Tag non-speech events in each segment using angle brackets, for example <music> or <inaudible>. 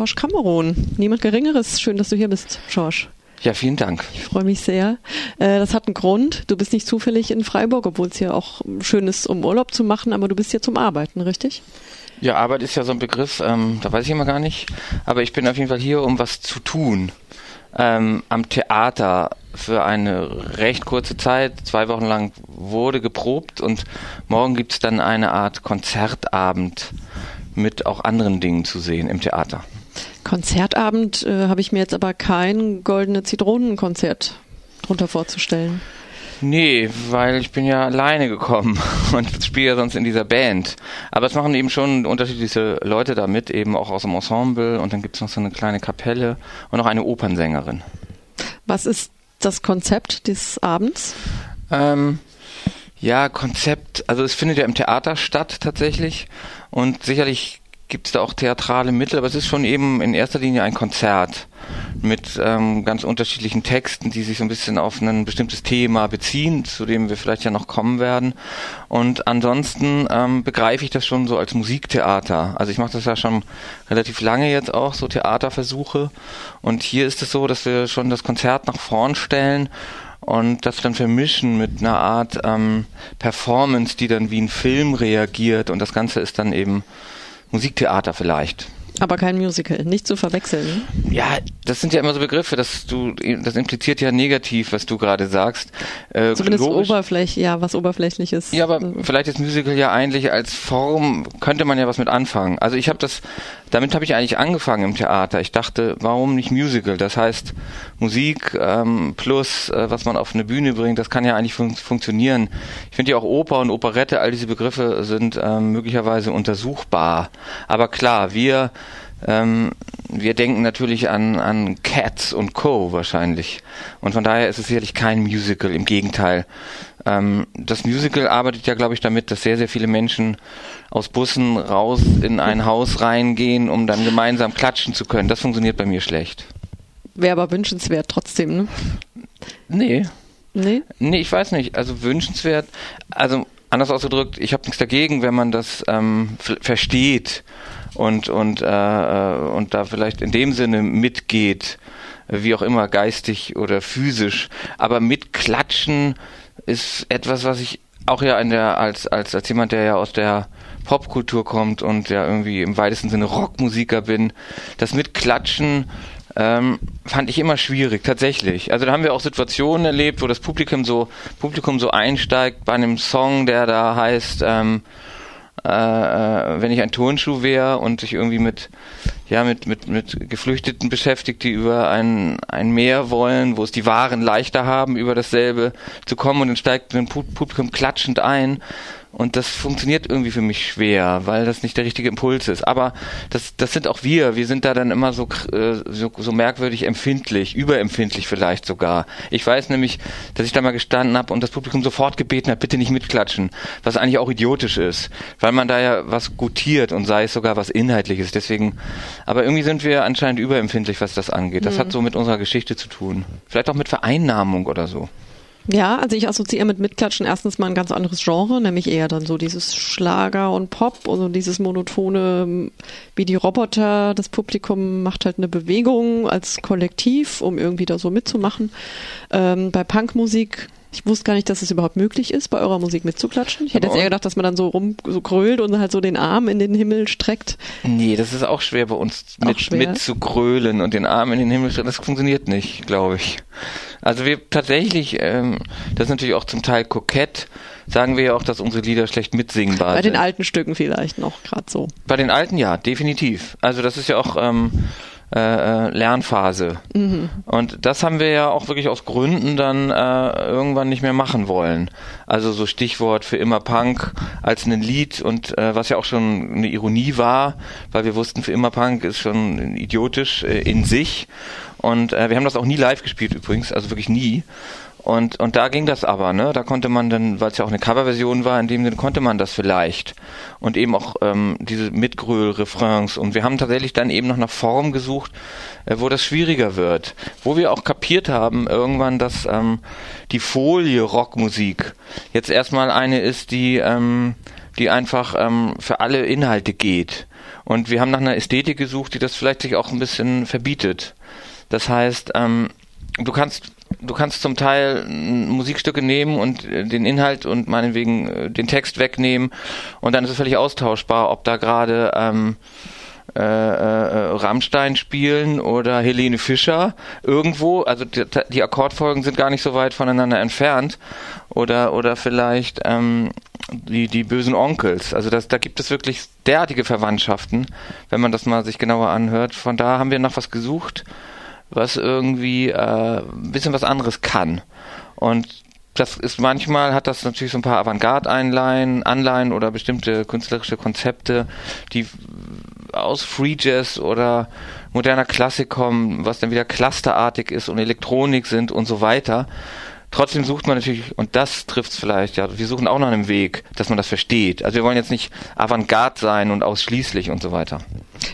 Schorsch Kamerun. Niemand Geringeres. Schön, dass du hier bist, Schorsch. Ja, vielen Dank. Ich freue mich sehr. Äh, das hat einen Grund. Du bist nicht zufällig in Freiburg, obwohl es hier auch schön ist, um Urlaub zu machen, aber du bist hier zum Arbeiten, richtig? Ja, Arbeit ist ja so ein Begriff, ähm, da weiß ich immer gar nicht. Aber ich bin auf jeden Fall hier, um was zu tun. Ähm, am Theater für eine recht kurze Zeit, zwei Wochen lang wurde geprobt und morgen gibt es dann eine Art Konzertabend mit auch anderen Dingen zu sehen im Theater. Konzertabend äh, habe ich mir jetzt aber kein goldene Zitronenkonzert drunter vorzustellen. Nee, weil ich bin ja alleine gekommen <laughs> und spiele ja sonst in dieser Band. Aber es machen eben schon unterschiedliche Leute da mit, eben auch aus dem Ensemble und dann gibt es noch so eine kleine Kapelle und noch eine Opernsängerin. Was ist das Konzept des Abends? Ähm, ja, Konzept, also es findet ja im Theater statt tatsächlich und sicherlich gibt es da auch theatrale Mittel, aber es ist schon eben in erster Linie ein Konzert mit ähm, ganz unterschiedlichen Texten, die sich so ein bisschen auf ein bestimmtes Thema beziehen, zu dem wir vielleicht ja noch kommen werden. Und ansonsten ähm, begreife ich das schon so als Musiktheater. Also ich mache das ja schon relativ lange jetzt auch, so Theaterversuche. Und hier ist es so, dass wir schon das Konzert nach vorn stellen und das dann vermischen mit einer Art ähm, Performance, die dann wie ein Film reagiert und das Ganze ist dann eben Musiktheater vielleicht. Aber kein Musical, nicht zu verwechseln. Ja, das sind ja immer so Begriffe, dass du, das impliziert ja negativ, was du gerade sagst. Äh, Zumindest oberflächlich, ja, was oberflächliches. Ja, aber vielleicht ist Musical ja eigentlich als Form, könnte man ja was mit anfangen. Also ich habe das, damit habe ich eigentlich angefangen im Theater. Ich dachte, warum nicht Musical? Das heißt, Musik ähm, plus, äh, was man auf eine Bühne bringt, das kann ja eigentlich fun funktionieren. Ich finde ja auch Oper und Operette, all diese Begriffe sind ähm, möglicherweise untersuchbar. Aber klar, wir ähm, wir denken natürlich an, an Cats und Co. wahrscheinlich. Und von daher ist es sicherlich kein Musical, im Gegenteil. Ähm, das Musical arbeitet ja, glaube ich, damit, dass sehr, sehr viele Menschen aus Bussen raus in ein Haus reingehen, um dann gemeinsam klatschen zu können. Das funktioniert bei mir schlecht. Wäre aber wünschenswert trotzdem, ne? Nee. Nee? Nee, ich weiß nicht. Also wünschenswert, also anders ausgedrückt, ich habe nichts dagegen, wenn man das ähm, versteht und und äh, äh, und da vielleicht in dem Sinne mitgeht, wie auch immer geistig oder physisch, aber mitklatschen ist etwas, was ich auch ja in der als als als jemand, der ja aus der Popkultur kommt und ja irgendwie im weitesten Sinne Rockmusiker bin, das Mitklatschen ähm, fand ich immer schwierig, tatsächlich. Also da haben wir auch Situationen erlebt, wo das Publikum so Publikum so einsteigt bei einem Song, der da heißt ähm, äh, äh, wenn ich ein Turnschuh wäre und sich irgendwie mit ja mit mit mit Geflüchteten beschäftigt, die über ein ein Meer wollen, wo es die Waren leichter haben, über dasselbe zu kommen und dann steigt ein Publikum klatschend ein und das funktioniert irgendwie für mich schwer, weil das nicht der richtige Impuls ist. Aber das, das sind auch wir. Wir sind da dann immer so, äh, so, so merkwürdig empfindlich, überempfindlich vielleicht sogar. Ich weiß nämlich, dass ich da mal gestanden habe und das Publikum sofort gebeten hat, bitte nicht mitklatschen, was eigentlich auch idiotisch ist, weil man da ja was gutiert und sei es sogar was Inhaltliches. Deswegen, aber irgendwie sind wir anscheinend überempfindlich, was das angeht. Das mhm. hat so mit unserer Geschichte zu tun. Vielleicht auch mit Vereinnahmung oder so. Ja, also ich assoziiere mit Mitklatschen erstens mal ein ganz anderes Genre, nämlich eher dann so dieses Schlager und Pop und so dieses monotone, wie die Roboter. Das Publikum macht halt eine Bewegung als Kollektiv, um irgendwie da so mitzumachen. Ähm, bei Punkmusik ich wusste gar nicht, dass es überhaupt möglich ist, bei eurer Musik mitzuklatschen. Ich hätte jetzt eher gedacht, dass man dann so rum so grölt und halt so den Arm in den Himmel streckt. Nee, das ist auch schwer bei uns mit, mitzugrölen und den Arm in den Himmel strecken. Das funktioniert nicht, glaube ich. Also wir tatsächlich, ähm, das ist natürlich auch zum Teil kokett, sagen wir ja auch, dass unsere Lieder schlecht mitsingbar sind. Bei den alten Stücken vielleicht noch, gerade so. Bei den alten ja, definitiv. Also das ist ja auch ähm, äh, äh, Lernphase. Mhm. Und das haben wir ja auch wirklich aus Gründen dann äh, irgendwann nicht mehr machen wollen. Also so Stichwort für immer Punk als ein Lied und äh, was ja auch schon eine Ironie war, weil wir wussten, für immer Punk ist schon idiotisch äh, in sich. Und äh, wir haben das auch nie live gespielt übrigens, also wirklich nie. Und, und da ging das aber, ne? Da konnte man dann, weil es ja auch eine Coverversion war, in dem Sinne konnte man das vielleicht. Und eben auch ähm, diese Mitgröl-Refrains. Und wir haben tatsächlich dann eben noch nach Form gesucht, äh, wo das schwieriger wird. Wo wir auch kapiert haben irgendwann, dass ähm, die Folie Rockmusik jetzt erstmal eine ist, die, ähm, die einfach ähm, für alle Inhalte geht Und wir haben nach einer Ästhetik gesucht, die das vielleicht sich auch ein bisschen verbietet. Das heißt, ähm, du kannst du kannst zum Teil Musikstücke nehmen und äh, den Inhalt und meinetwegen äh, den Text wegnehmen und dann ist es völlig austauschbar, ob da gerade ähm, äh, äh, Rammstein spielen oder Helene Fischer irgendwo. Also die, die, Akkordfolgen sind gar nicht so weit voneinander entfernt. Oder oder vielleicht ähm, die die bösen Onkels. Also das, da gibt es wirklich derartige Verwandtschaften, wenn man das mal sich genauer anhört. Von da haben wir noch was gesucht was irgendwie äh, ein bisschen was anderes kann. Und das ist manchmal hat das natürlich so ein paar Avantgarde-Einleihen, Anleihen oder bestimmte künstlerische Konzepte, die aus Free Jazz oder moderner Klassik kommen, was dann wieder clusterartig ist und Elektronik sind und so weiter. Trotzdem sucht man natürlich, und das trifft es vielleicht, ja, wir suchen auch nach einem Weg, dass man das versteht. Also wir wollen jetzt nicht Avantgarde sein und ausschließlich und so weiter.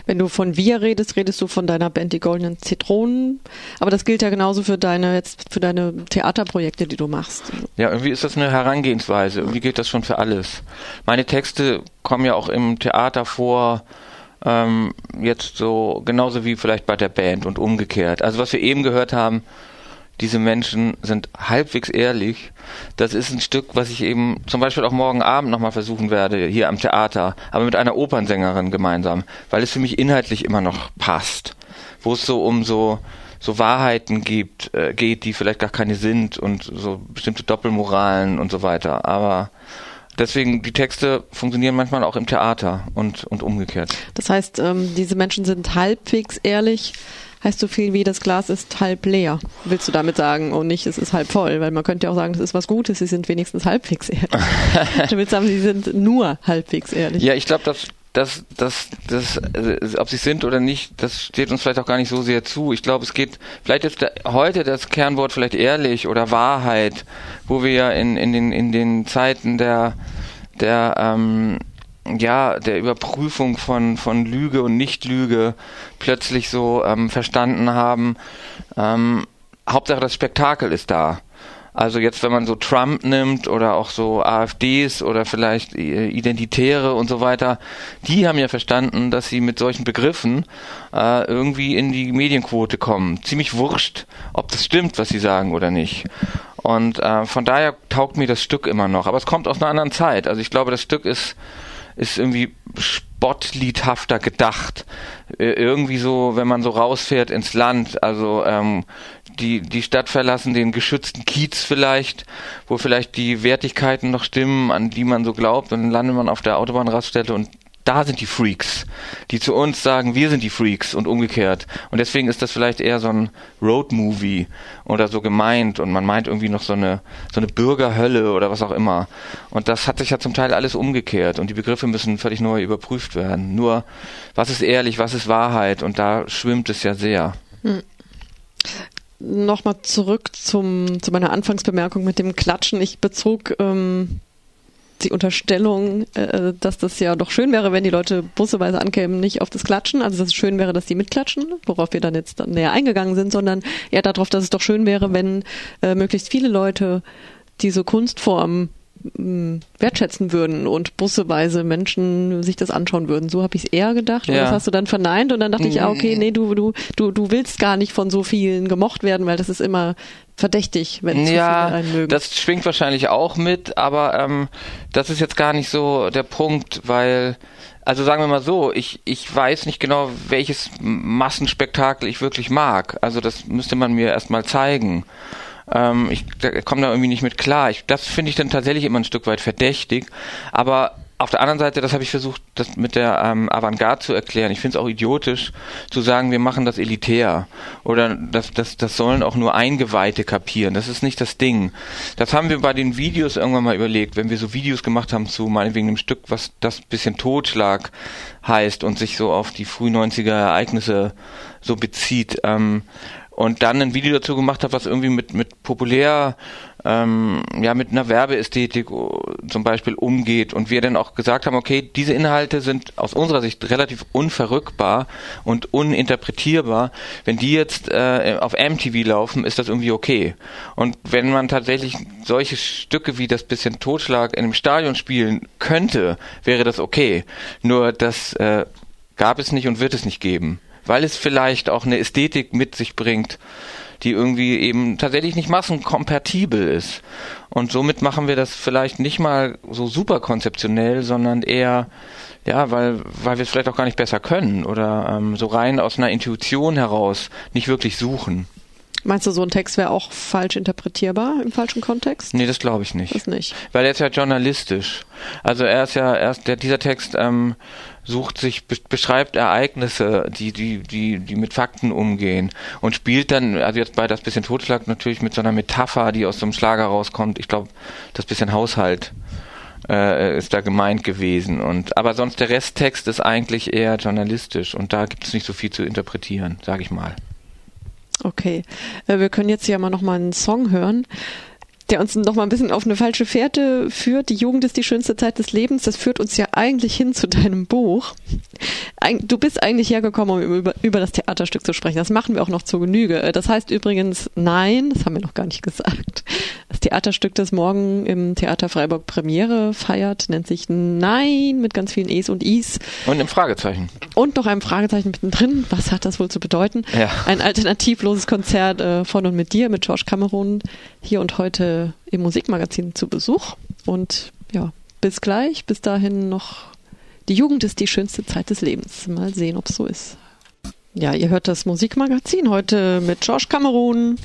Wenn du von wir redest, redest du von deiner Band Die Goldenen Zitronen. Aber das gilt ja genauso für deine, jetzt für deine Theaterprojekte, die du machst. Ja, irgendwie ist das eine Herangehensweise. Irgendwie gilt das schon für alles. Meine Texte kommen ja auch im Theater vor, ähm, jetzt so genauso wie vielleicht bei der Band und umgekehrt. Also was wir eben gehört haben, diese Menschen sind halbwegs ehrlich. Das ist ein Stück, was ich eben zum Beispiel auch morgen Abend nochmal versuchen werde, hier am Theater, aber mit einer Opernsängerin gemeinsam, weil es für mich inhaltlich immer noch passt. Wo es so um so, so Wahrheiten gibt, äh, geht, die vielleicht gar keine sind und so bestimmte Doppelmoralen und so weiter. Aber deswegen, die Texte funktionieren manchmal auch im Theater und, und umgekehrt. Das heißt, ähm, diese Menschen sind halbwegs ehrlich, heißt so viel wie das Glas ist halb leer, willst du damit sagen und nicht es ist halb voll, weil man könnte ja auch sagen, das ist was Gutes, sie sind wenigstens halbwegs ehrlich. <laughs> du willst sagen, sie sind nur halbwegs ehrlich. Ja, ich glaube, dass das, das, das, also, ob sie sind oder nicht, das steht uns vielleicht auch gar nicht so sehr zu. Ich glaube, es geht, vielleicht ist da, heute das Kernwort vielleicht ehrlich oder Wahrheit, wo wir ja in, in den, in den Zeiten der, der, ähm, ja, der Überprüfung von, von Lüge und Nicht-Lüge plötzlich so ähm, verstanden haben, ähm, Hauptsache das Spektakel ist da. Also jetzt, wenn man so Trump nimmt oder auch so AfDs oder vielleicht äh, Identitäre und so weiter, die haben ja verstanden, dass sie mit solchen Begriffen äh, irgendwie in die Medienquote kommen. Ziemlich wurscht, ob das stimmt, was sie sagen oder nicht. Und äh, von daher taugt mir das Stück immer noch. Aber es kommt aus einer anderen Zeit. Also ich glaube, das Stück ist ist irgendwie spottliedhafter gedacht. Äh, irgendwie so, wenn man so rausfährt ins Land, also ähm, die, die Stadt verlassen, den geschützten Kiez vielleicht, wo vielleicht die Wertigkeiten noch stimmen, an die man so glaubt, und dann landet man auf der Autobahnraststätte und da sind die Freaks, die zu uns sagen, wir sind die Freaks und umgekehrt. Und deswegen ist das vielleicht eher so ein Road-Movie oder so gemeint und man meint irgendwie noch so eine, so eine Bürgerhölle oder was auch immer. Und das hat sich ja zum Teil alles umgekehrt und die Begriffe müssen völlig neu überprüft werden. Nur, was ist ehrlich, was ist Wahrheit und da schwimmt es ja sehr. Hm nochmal zurück zum, zu meiner Anfangsbemerkung mit dem Klatschen. Ich bezog ähm, die Unterstellung, äh, dass das ja doch schön wäre, wenn die Leute busseweise ankämen, nicht auf das Klatschen, also dass es schön wäre, dass die mitklatschen, worauf wir dann jetzt dann näher eingegangen sind, sondern eher darauf, dass es doch schön wäre, wenn äh, möglichst viele Leute diese Kunstform wertschätzen würden und busseweise Menschen sich das anschauen würden. So habe ich es eher gedacht. Und das hast du dann verneint und dann dachte ich, ah, okay, nee, du, du, du, du willst gar nicht von so vielen gemocht werden, weil das ist immer verdächtig, wenn zu ja, viele einen mögen. Das schwingt wahrscheinlich auch mit, aber ähm, das ist jetzt gar nicht so der Punkt, weil also sagen wir mal so, ich, ich weiß nicht genau, welches Massenspektakel ich wirklich mag. Also das müsste man mir erstmal zeigen. Ähm, ich komme da irgendwie nicht mit klar. Ich, das finde ich dann tatsächlich immer ein Stück weit verdächtig. Aber auf der anderen Seite, das habe ich versucht, das mit der ähm, Avantgarde zu erklären. Ich finde es auch idiotisch zu sagen, wir machen das elitär oder das, das, das sollen auch nur Eingeweihte kapieren. Das ist nicht das Ding. Das haben wir bei den Videos irgendwann mal überlegt, wenn wir so Videos gemacht haben zu meinetwegen einem Stück, was das bisschen Totschlag heißt und sich so auf die früh 90er Ereignisse so bezieht. Ähm, und dann ein Video dazu gemacht habe, was irgendwie mit mit populär ähm, ja mit einer Werbeästhetik äh, zum Beispiel umgeht und wir dann auch gesagt haben, okay, diese Inhalte sind aus unserer Sicht relativ unverrückbar und uninterpretierbar. Wenn die jetzt äh, auf MTV laufen, ist das irgendwie okay. Und wenn man tatsächlich solche Stücke wie das bisschen Totschlag in einem Stadion spielen könnte, wäre das okay. Nur das äh, Gab es nicht und wird es nicht geben. Weil es vielleicht auch eine Ästhetik mit sich bringt, die irgendwie eben tatsächlich nicht massenkompatibel ist. Und somit machen wir das vielleicht nicht mal so super konzeptionell, sondern eher, ja, weil, weil wir es vielleicht auch gar nicht besser können oder ähm, so rein aus einer Intuition heraus nicht wirklich suchen. Meinst du, so ein Text wäre auch falsch interpretierbar im falschen Kontext? Nee, das glaube ich nicht. Das nicht. Weil er ist ja journalistisch. Also er ist ja erst, der, dieser Text ähm, sucht sich, beschreibt Ereignisse, die, die, die, die mit Fakten umgehen und spielt dann, also jetzt bei das bisschen Totschlag natürlich mit so einer Metapher, die aus so einem Schlager rauskommt. Ich glaube, das bisschen Haushalt äh, ist da gemeint gewesen. Und aber sonst der Resttext ist eigentlich eher journalistisch und da gibt es nicht so viel zu interpretieren, sage ich mal. Okay, äh, wir können jetzt ja mal noch mal einen Song hören der uns noch mal ein bisschen auf eine falsche Fährte führt. Die Jugend ist die schönste Zeit des Lebens. Das führt uns ja eigentlich hin zu deinem Buch. Du bist eigentlich hergekommen, um über, über das Theaterstück zu sprechen. Das machen wir auch noch zur Genüge. Das heißt übrigens Nein, das haben wir noch gar nicht gesagt. Das Theaterstück, das morgen im Theater Freiburg Premiere feiert, nennt sich Nein mit ganz vielen E's und I's. Und einem Fragezeichen. Und noch einem Fragezeichen mittendrin. Was hat das wohl zu bedeuten? Ja. Ein alternativloses Konzert äh, von und mit dir, mit George Cameron, hier und heute im Musikmagazin zu Besuch. Und ja, bis gleich. Bis dahin noch. Die Jugend ist die schönste Zeit des Lebens. Mal sehen, ob es so ist. Ja, ihr hört das Musikmagazin heute mit George Cameron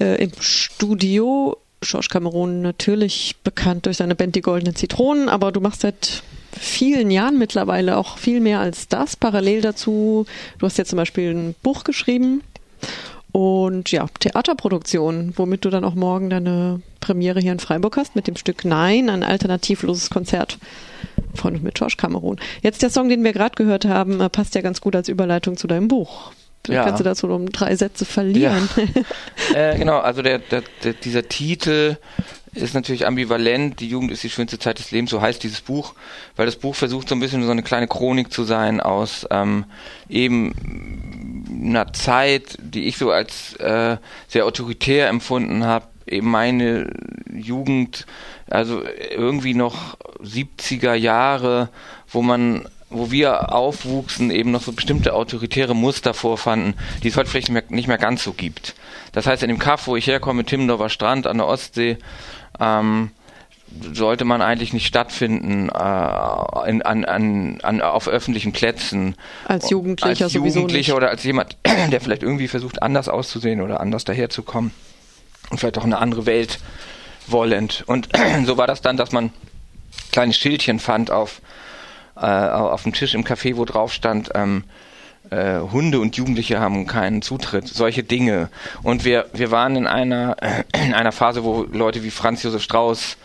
äh, im Studio. George Cameron natürlich bekannt durch seine Band Die Goldenen Zitronen, aber du machst seit vielen Jahren mittlerweile auch viel mehr als das. Parallel dazu, du hast jetzt zum Beispiel ein Buch geschrieben und ja, Theaterproduktion, womit du dann auch morgen deine Premiere hier in Freiburg hast mit dem Stück Nein, ein alternativloses Konzert von und mit George Cameron. Jetzt der Song, den wir gerade gehört haben, äh, passt ja ganz gut als Überleitung zu deinem Buch. Ja. Kannst du dazu um drei Sätze verlieren? Ja. <laughs> äh, genau, also der, der, der, dieser Titel ist natürlich ambivalent. Die Jugend ist die schönste Zeit des Lebens, so heißt dieses Buch, weil das Buch versucht so ein bisschen so eine kleine Chronik zu sein aus ähm, eben einer Zeit, die ich so als äh, sehr autoritär empfunden habe. Eben meine Jugend, also irgendwie noch 70er Jahre, wo man wo wir aufwuchsen, eben noch so bestimmte autoritäre Muster vorfanden, die es heute vielleicht nicht mehr, nicht mehr ganz so gibt. Das heißt, in dem Kaff, wo ich herkomme, Timmendorfer Strand an der Ostsee, ähm, sollte man eigentlich nicht stattfinden äh, in, an, an, an, auf öffentlichen Plätzen. Als Jugendlicher als Jugendlicher oder als jemand, <clears throat> der vielleicht irgendwie versucht, anders auszusehen oder anders daherzukommen und vielleicht auch eine andere Welt wollend. Und <clears throat> so war das dann, dass man kleine Schildchen fand auf, äh, auf dem Tisch im Café, wo drauf stand, ähm, äh, Hunde und Jugendliche haben keinen Zutritt, solche Dinge. Und wir, wir waren in einer, <clears throat> in einer Phase, wo Leute wie Franz Josef Strauß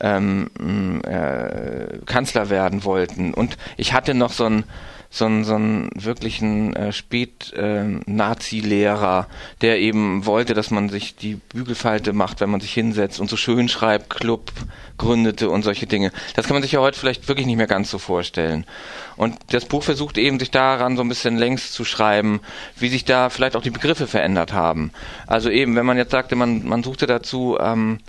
ähm, äh, Kanzler werden wollten. Und ich hatte noch so ein so einen, so einen wirklichen äh, Spät-Nazi-Lehrer, äh, der eben wollte, dass man sich die Bügelfalte macht, wenn man sich hinsetzt und so schön schreibt, Club gründete und solche Dinge. Das kann man sich ja heute vielleicht wirklich nicht mehr ganz so vorstellen. Und das Buch versucht eben, sich daran so ein bisschen längst zu schreiben, wie sich da vielleicht auch die Begriffe verändert haben. Also eben, wenn man jetzt sagte, man, man suchte dazu ähm,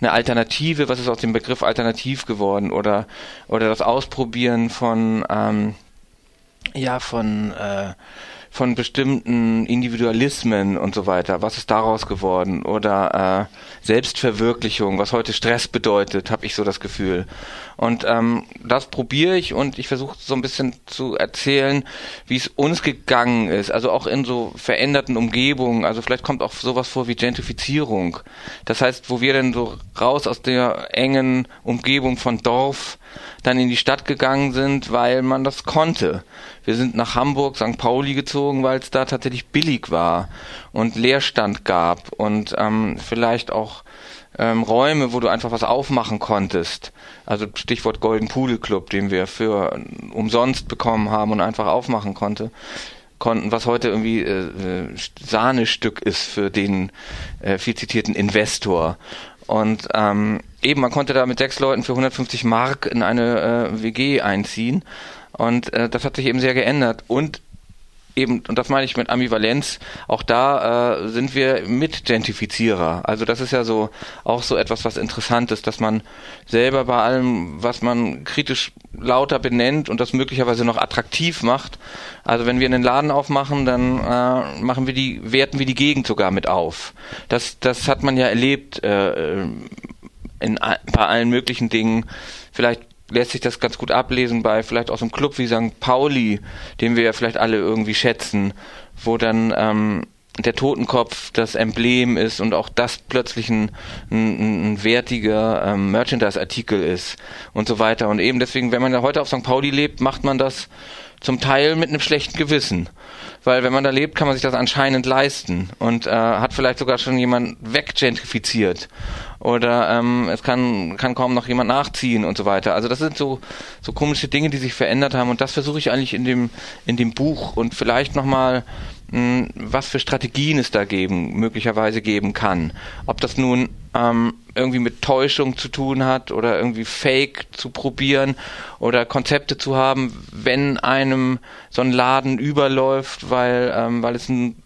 eine Alternative, was ist aus dem Begriff alternativ geworden oder, oder das Ausprobieren von ähm, ja von äh, von bestimmten Individualismen und so weiter. Was ist daraus geworden? Oder äh, Selbstverwirklichung, was heute Stress bedeutet, habe ich so das Gefühl. Und ähm, das probiere ich und ich versuche so ein bisschen zu erzählen, wie es uns gegangen ist. Also auch in so veränderten Umgebungen. Also vielleicht kommt auch sowas vor wie Gentrifizierung. Das heißt, wo wir dann so raus aus der engen Umgebung von Dorf dann in die Stadt gegangen sind, weil man das konnte. Wir sind nach Hamburg, St. Pauli gezogen, weil es da tatsächlich billig war und Leerstand gab und ähm, vielleicht auch ähm, Räume, wo du einfach was aufmachen konntest. Also Stichwort Golden Pudel Club, den wir für umsonst bekommen haben und einfach aufmachen konnte konnten, was heute irgendwie äh, äh Sahnestück ist für den äh, viel zitierten Investor. Und ähm, eben, man konnte da mit sechs Leuten für 150 Mark in eine äh, WG einziehen. Und äh, das hat sich eben sehr geändert. Und eben, und das meine ich mit Ambivalenz, auch da äh, sind wir Mitgentifizierer. Also das ist ja so auch so etwas, was interessant ist, dass man selber bei allem, was man kritisch lauter benennt und das möglicherweise noch attraktiv macht. Also wenn wir einen Laden aufmachen, dann äh, machen wir die, werten wir die Gegend sogar mit auf. Das, das hat man ja erlebt äh, in, bei allen möglichen Dingen. Vielleicht lässt sich das ganz gut ablesen bei vielleicht aus einem Club wie St. Pauli, den wir ja vielleicht alle irgendwie schätzen, wo dann ähm, der Totenkopf das Emblem ist und auch das plötzlich ein, ein, ein wertiger ähm, Merchandise-Artikel ist und so weiter. Und eben deswegen, wenn man ja heute auf St. Pauli lebt, macht man das zum Teil mit einem schlechten Gewissen. Weil wenn man da lebt, kann man sich das anscheinend leisten und äh, hat vielleicht sogar schon jemand weggentrifiziert oder ähm, es kann, kann kaum noch jemand nachziehen und so weiter. Also das sind so, so komische Dinge, die sich verändert haben und das versuche ich eigentlich in dem, in dem Buch und vielleicht nochmal hm, was für Strategien es da geben, möglicherweise geben kann. Ob das nun ähm, irgendwie mit Täuschung zu tun hat oder irgendwie Fake zu probieren oder Konzepte zu haben, wenn einem so ein Laden überläuft, weil, ähm, weil es ein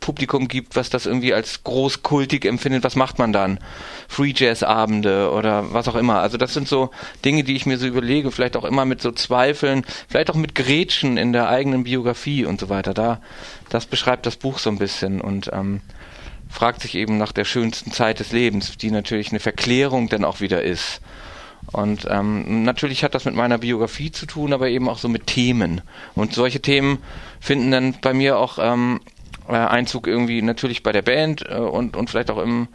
Publikum gibt, was das irgendwie als großkultig empfindet, was macht man dann? Free Jazz Abende oder was auch immer. Also das sind so Dinge, die ich mir so überlege, vielleicht auch immer mit so Zweifeln, vielleicht auch mit Gretchen in der eigenen Biografie und so weiter. Da, das beschreibt das Buch so ein bisschen und ähm, fragt sich eben nach der schönsten Zeit des Lebens, die natürlich eine Verklärung dann auch wieder ist. Und ähm, natürlich hat das mit meiner Biografie zu tun, aber eben auch so mit Themen. Und solche Themen finden dann bei mir auch ähm, äh, Einzug irgendwie natürlich bei der Band äh, und, und vielleicht auch im,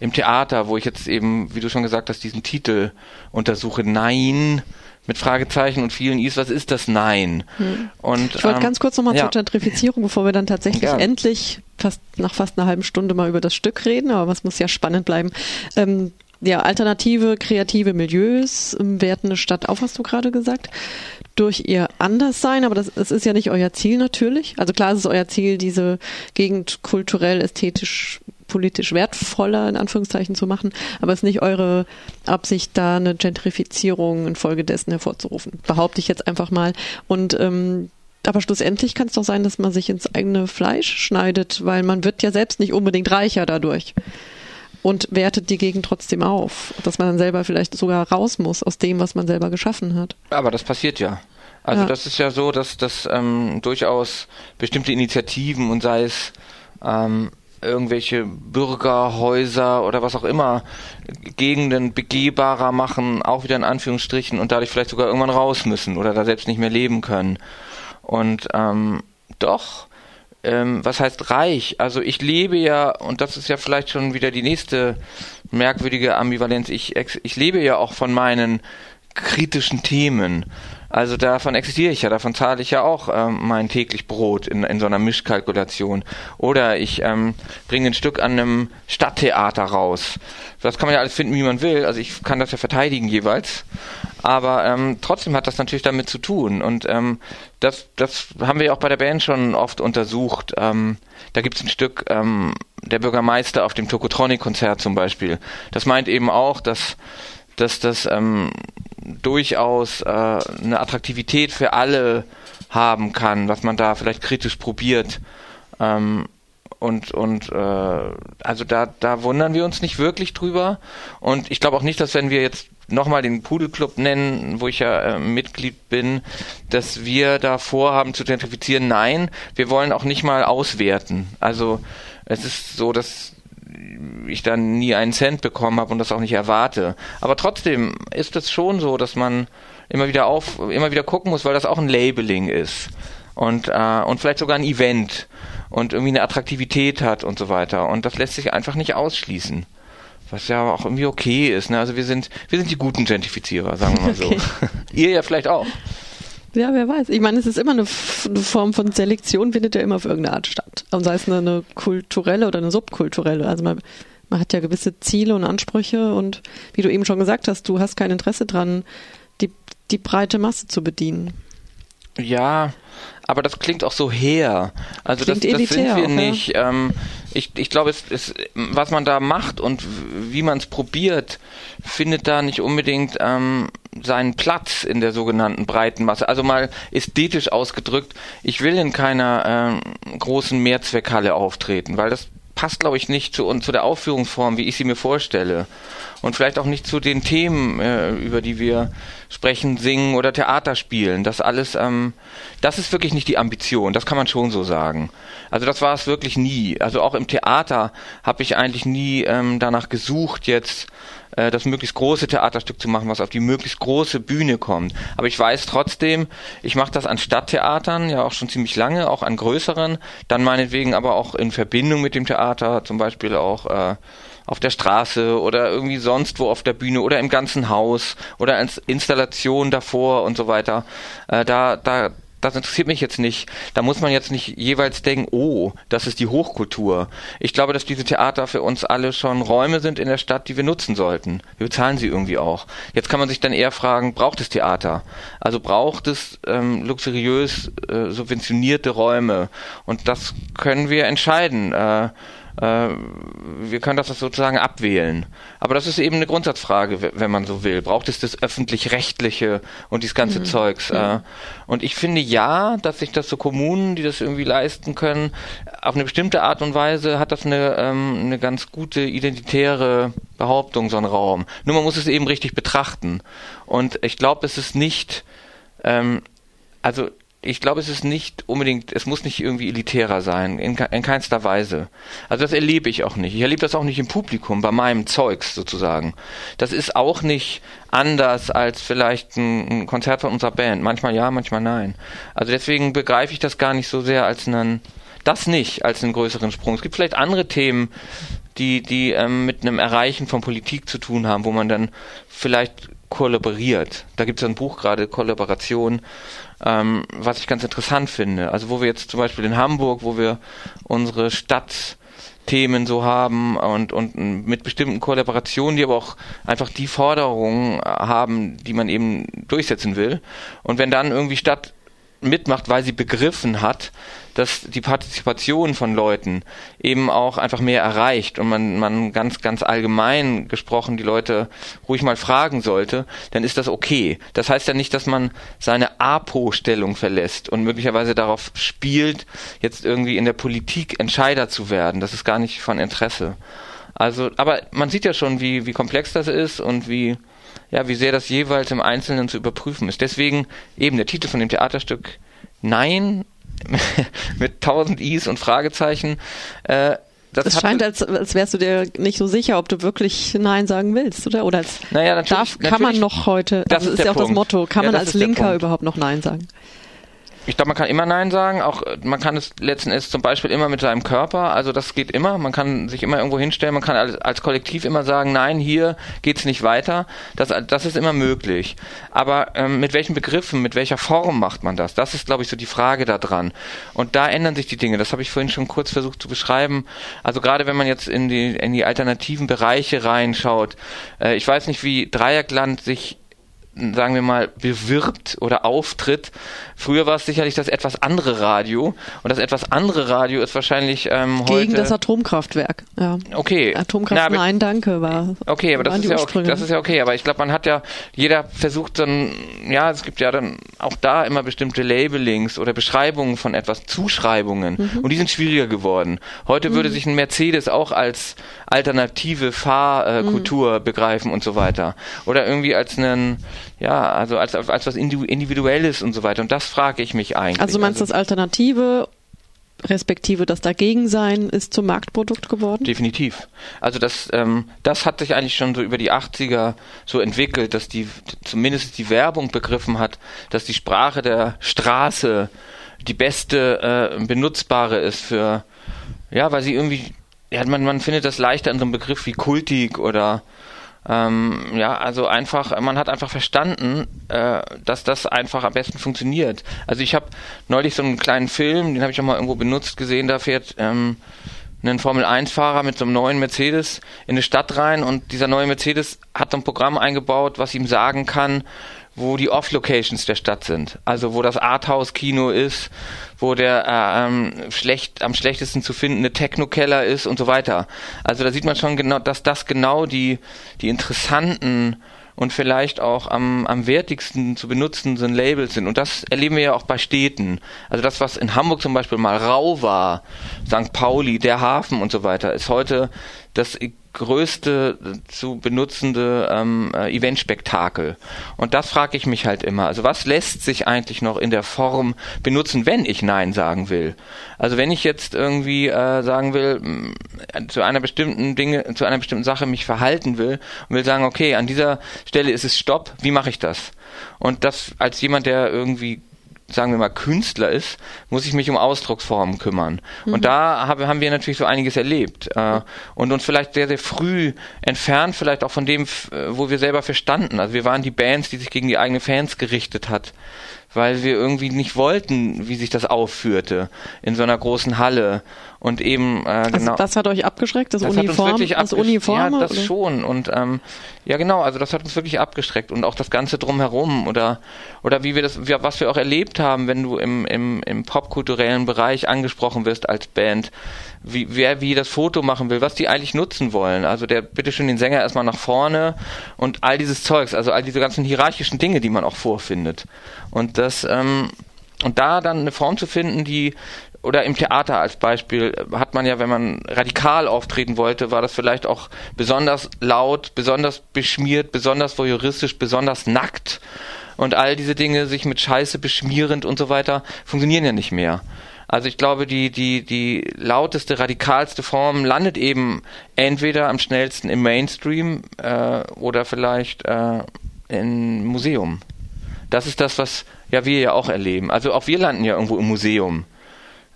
im Theater, wo ich jetzt eben, wie du schon gesagt hast, diesen Titel untersuche. Nein, mit Fragezeichen und vielen Is, was ist das Nein? Hm. Und, ich wollte ähm, ganz kurz nochmal ja. zur Gentrifizierung, bevor wir dann tatsächlich ja. endlich fast nach fast einer halben Stunde mal über das Stück reden, aber was muss ja spannend bleiben. Ähm, ja, alternative, kreative Milieus werten eine Stadt auf, hast du gerade gesagt, durch ihr Anderssein, aber das, das ist ja nicht euer Ziel natürlich. Also klar ist es euer Ziel, diese Gegend kulturell, ästhetisch, politisch wertvoller in Anführungszeichen zu machen, aber es ist nicht eure Absicht, da eine Gentrifizierung infolgedessen hervorzurufen. Behaupte ich jetzt einfach mal. Und ähm, aber schlussendlich kann es doch sein, dass man sich ins eigene Fleisch schneidet, weil man wird ja selbst nicht unbedingt reicher dadurch und wertet die Gegend trotzdem auf, dass man dann selber vielleicht sogar raus muss aus dem, was man selber geschaffen hat. Aber das passiert ja. Also ja. das ist ja so, dass das ähm, durchaus bestimmte Initiativen und sei es ähm, irgendwelche Bürgerhäuser oder was auch immer Gegenden begehbarer machen, auch wieder in Anführungsstrichen und dadurch vielleicht sogar irgendwann raus müssen oder da selbst nicht mehr leben können. Und ähm, doch ähm, was heißt reich? Also ich lebe ja, und das ist ja vielleicht schon wieder die nächste merkwürdige Ambivalenz, ich, ich lebe ja auch von meinen kritischen Themen. Also davon existiere ich ja, davon zahle ich ja auch ähm, mein täglich Brot in, in so einer Mischkalkulation. Oder ich ähm, bringe ein Stück an einem Stadttheater raus. Das kann man ja alles finden, wie man will. Also ich kann das ja verteidigen jeweils. Aber ähm, trotzdem hat das natürlich damit zu tun. Und ähm, das, das haben wir auch bei der Band schon oft untersucht. Ähm, da gibt es ein Stück, ähm, der Bürgermeister auf dem Tokotronic-Konzert zum Beispiel. Das meint eben auch, dass dass das ähm, durchaus äh, eine Attraktivität für alle haben kann, was man da vielleicht kritisch probiert. Ähm, und und äh, also da da wundern wir uns nicht wirklich drüber und ich glaube auch nicht, dass wenn wir jetzt nochmal den Pudelclub nennen, wo ich ja äh, Mitglied bin, dass wir da vorhaben zu identifizieren. Nein, wir wollen auch nicht mal auswerten. Also es ist so, dass ich dann nie einen Cent bekommen habe und das auch nicht erwarte. Aber trotzdem ist es schon so, dass man immer wieder auf, immer wieder gucken muss, weil das auch ein Labeling ist und äh, und vielleicht sogar ein Event und irgendwie eine Attraktivität hat und so weiter. Und das lässt sich einfach nicht ausschließen. Was ja auch irgendwie okay ist. Ne? Also wir sind, wir sind die guten Gentrifizierer, sagen wir mal so. <laughs> Okay. <laughs> Ihr ja vielleicht auch. Ja, wer weiß. Ich meine, es ist immer eine, eine, Form von Selektion, findet ja immer auf irgendeine Art statt. Und sei es eine, eine kulturelle oder eine subkulturelle. Also man, man hat ja gewisse Ziele und Ansprüche und wie du eben schon gesagt hast, du hast kein Interesse dran, die, die breite Masse zu bedienen. Ja, aber das klingt auch so her. Also das, das sind wir nicht. Ja? Ähm, ich, ich glaube, es, es, was man da macht und wie man es probiert, findet da nicht unbedingt ähm, seinen Platz in der sogenannten breiten Masse. Also mal ästhetisch ausgedrückt, ich will in keiner ähm, großen Mehrzweckhalle auftreten, weil das passt, glaube ich, nicht zu, zu der Aufführungsform, wie ich sie mir vorstelle. Und vielleicht auch nicht zu den Themen, äh, über die wir sprechen, singen oder Theater spielen. Das alles, ähm, das ist wirklich nicht die Ambition, das kann man schon so sagen. Also das war es wirklich nie. Also auch im Theater habe ich eigentlich nie ähm, danach gesucht, jetzt äh, das möglichst große Theaterstück zu machen, was auf die möglichst große Bühne kommt. Aber ich weiß trotzdem, ich mache das an Stadttheatern, ja auch schon ziemlich lange, auch an größeren, dann meinetwegen aber auch in Verbindung mit dem Theater, zum Beispiel auch äh, auf der Straße oder irgendwie sonst wo auf der Bühne oder im ganzen Haus oder als Installation davor und so weiter. Äh, da, da, das interessiert mich jetzt nicht. Da muss man jetzt nicht jeweils denken, oh, das ist die Hochkultur. Ich glaube, dass diese Theater für uns alle schon Räume sind in der Stadt, die wir nutzen sollten. Wir bezahlen sie irgendwie auch. Jetzt kann man sich dann eher fragen, braucht es Theater? Also braucht es ähm, luxuriös äh, subventionierte Räume? Und das können wir entscheiden. Äh, wir können das sozusagen abwählen. Aber das ist eben eine Grundsatzfrage, wenn man so will. Braucht es das öffentlich-rechtliche und dieses ganze mhm. Zeugs? Mhm. Äh, und ich finde ja, dass sich das so Kommunen, die das irgendwie leisten können, auf eine bestimmte Art und Weise hat das eine, ähm, eine ganz gute identitäre Behauptung, so ein Raum. Nur man muss es eben richtig betrachten. Und ich glaube, es ist nicht, ähm, also ich glaube, es ist nicht unbedingt, es muss nicht irgendwie elitärer sein, in, in keinster Weise. Also das erlebe ich auch nicht. Ich erlebe das auch nicht im Publikum, bei meinem Zeugs sozusagen. Das ist auch nicht anders als vielleicht ein, ein Konzert von unserer Band. Manchmal ja, manchmal nein. Also deswegen begreife ich das gar nicht so sehr als einen, das nicht als einen größeren Sprung. Es gibt vielleicht andere Themen, die, die ähm, mit einem Erreichen von Politik zu tun haben, wo man dann vielleicht kollaboriert. Da gibt es ein Buch gerade, Kollaboration, ähm, was ich ganz interessant finde. Also wo wir jetzt zum Beispiel in Hamburg, wo wir unsere Stadtthemen so haben und, und mit bestimmten Kollaborationen, die aber auch einfach die Forderungen haben, die man eben durchsetzen will. Und wenn dann irgendwie Stadt mitmacht, weil sie begriffen hat, dass die Partizipation von Leuten eben auch einfach mehr erreicht und man, man ganz, ganz allgemein gesprochen die Leute ruhig mal fragen sollte, dann ist das okay. Das heißt ja nicht, dass man seine APO-Stellung verlässt und möglicherweise darauf spielt, jetzt irgendwie in der Politik Entscheider zu werden. Das ist gar nicht von Interesse. Also, aber man sieht ja schon, wie, wie komplex das ist und wie, ja, wie sehr das jeweils im Einzelnen zu überprüfen ist. Deswegen eben der Titel von dem Theaterstück Nein <laughs> mit tausend Is und Fragezeichen. Äh, das es scheint, als, als wärst du dir nicht so sicher, ob du wirklich Nein sagen willst, oder? Oder als naja, darf, kann man noch heute, das also ist, ist ja auch Punkt. das Motto, kann ja, man als Linker überhaupt noch Nein sagen? Ich glaube, man kann immer Nein sagen. Auch man kann es letzten Endes zum Beispiel immer mit seinem Körper. Also das geht immer. Man kann sich immer irgendwo hinstellen. Man kann als, als Kollektiv immer sagen, nein, hier geht's nicht weiter. Das, das ist immer möglich. Aber ähm, mit welchen Begriffen, mit welcher Form macht man das? Das ist, glaube ich, so die Frage da dran. Und da ändern sich die Dinge. Das habe ich vorhin schon kurz versucht zu beschreiben. Also gerade wenn man jetzt in die in die alternativen Bereiche reinschaut. Äh, ich weiß nicht, wie Dreieckland sich sagen wir mal, bewirbt oder auftritt. Früher war es sicherlich das etwas andere Radio und das etwas andere Radio ist wahrscheinlich ähm, heute... Gegen das Atomkraftwerk, ja. Okay. Atomkraft, Na, nein, danke, war... Okay, aber das ist, ja okay, das ist ja okay, aber ich glaube, man hat ja, jeder versucht dann, ja, es gibt ja dann auch da immer bestimmte Labelings oder Beschreibungen von etwas, Zuschreibungen mhm. und die sind schwieriger geworden. Heute mhm. würde sich ein Mercedes auch als alternative Fahrkultur mhm. begreifen und so weiter. Oder irgendwie als einen ja, also als, als was Individuelles und so weiter. Und das frage ich mich eigentlich. Also du meinst also, das Alternative respektive das Dagegensein ist zum Marktprodukt geworden? Definitiv. Also das, ähm, das hat sich eigentlich schon so über die 80er so entwickelt, dass die zumindest die Werbung begriffen hat, dass die Sprache der Straße die beste äh, benutzbare ist für, ja, weil sie irgendwie, ja, man, man findet das leichter in so einem Begriff wie Kultik oder ähm, ja, also einfach, man hat einfach verstanden, äh, dass das einfach am besten funktioniert. Also ich habe neulich so einen kleinen Film, den habe ich auch mal irgendwo benutzt gesehen, da fährt ähm, ein Formel-1-Fahrer mit so einem neuen Mercedes in eine Stadt rein und dieser neue Mercedes hat so ein Programm eingebaut, was ihm sagen kann, wo die Off-Locations der Stadt sind. Also wo das Arthouse-Kino ist, wo der äh, ähm, schlecht, am schlechtesten zu findende Techno-Keller ist und so weiter. Also da sieht man schon genau, dass das genau die, die interessanten und vielleicht auch am, am wertigsten zu benutzenden Labels sind. Und das erleben wir ja auch bei Städten. Also das, was in Hamburg zum Beispiel mal rau war, St. Pauli, der Hafen und so weiter, ist heute das größte zu benutzende ähm, äh, Eventspektakel. Und das frage ich mich halt immer. Also was lässt sich eigentlich noch in der Form benutzen, wenn ich Nein sagen will? Also wenn ich jetzt irgendwie äh, sagen will, mh, zu einer bestimmten Dinge, zu einer bestimmten Sache mich verhalten will und will sagen, okay, an dieser Stelle ist es Stopp, wie mache ich das? Und das als jemand, der irgendwie sagen wir mal, Künstler ist, muss ich mich um Ausdrucksformen kümmern. Mhm. Und da hab, haben wir natürlich so einiges erlebt äh, und uns vielleicht sehr, sehr früh entfernt, vielleicht auch von dem, wo wir selber verstanden. Also wir waren die Bands, die sich gegen die eigenen Fans gerichtet hat weil wir irgendwie nicht wollten, wie sich das aufführte in so einer großen Halle und eben äh, also genau. Das hat euch abgeschreckt, das, das Uniform, hat uns das Uniform. Ja, das oder? schon und ähm, ja genau, also das hat uns wirklich abgeschreckt und auch das ganze drumherum oder oder wie wir das, was wir auch erlebt haben, wenn du im im im popkulturellen Bereich angesprochen wirst als Band, wie wer wie das Foto machen will, was die eigentlich nutzen wollen. Also der bitte schön den Sänger erstmal nach vorne und all dieses Zeugs, also all diese ganzen hierarchischen Dinge, die man auch vorfindet. Und das ähm, und da dann eine Form zu finden, die oder im Theater als Beispiel hat man ja, wenn man radikal auftreten wollte, war das vielleicht auch besonders laut, besonders beschmiert, besonders voyeuristisch, besonders nackt und all diese Dinge sich mit Scheiße beschmierend und so weiter funktionieren ja nicht mehr. Also ich glaube, die, die, die lauteste, radikalste Form landet eben entweder am schnellsten im Mainstream äh, oder vielleicht äh, im Museum. Das ist das, was ja wir ja auch erleben. Also auch wir landen ja irgendwo im Museum.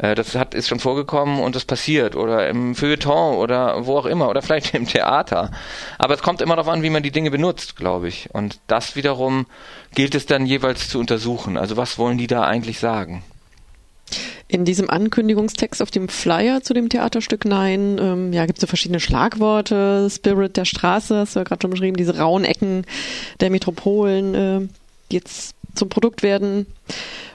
Äh, das hat, ist schon vorgekommen und das passiert. Oder im Feuilleton oder wo auch immer. Oder <laughs> vielleicht im Theater. Aber es kommt immer darauf an, wie man die Dinge benutzt, glaube ich. Und das wiederum gilt es dann jeweils zu untersuchen. Also was wollen die da eigentlich sagen? In diesem Ankündigungstext auf dem Flyer zu dem Theaterstück Nein, ähm, ja, gibt es so verschiedene Schlagworte, Spirit der Straße, hast du ja gerade schon beschrieben, diese rauen Ecken der Metropolen, äh, jetzt zum Produkt werden.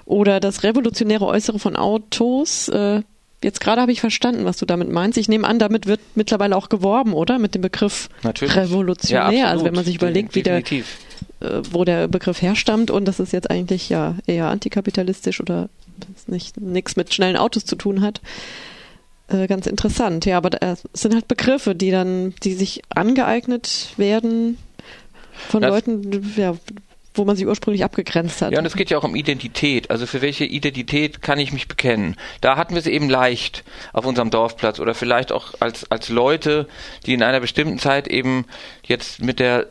Oder das revolutionäre Äußere von Autos. Äh, jetzt gerade habe ich verstanden, was du damit meinst. Ich nehme an, damit wird mittlerweile auch geworben, oder? Mit dem Begriff Natürlich. revolutionär. Ja, also wenn man sich überlegt, wie der, äh, wo der Begriff herstammt und dass es jetzt eigentlich ja eher antikapitalistisch oder nicht nichts mit schnellen Autos zu tun hat. Äh, ganz interessant, ja, aber es sind halt Begriffe, die dann, die sich angeeignet werden von das Leuten, ja, wo man sie ursprünglich abgegrenzt hat. Ja, und es geht ja auch um Identität. Also für welche Identität kann ich mich bekennen? Da hatten wir es eben leicht auf unserem Dorfplatz oder vielleicht auch als, als Leute, die in einer bestimmten Zeit eben jetzt mit der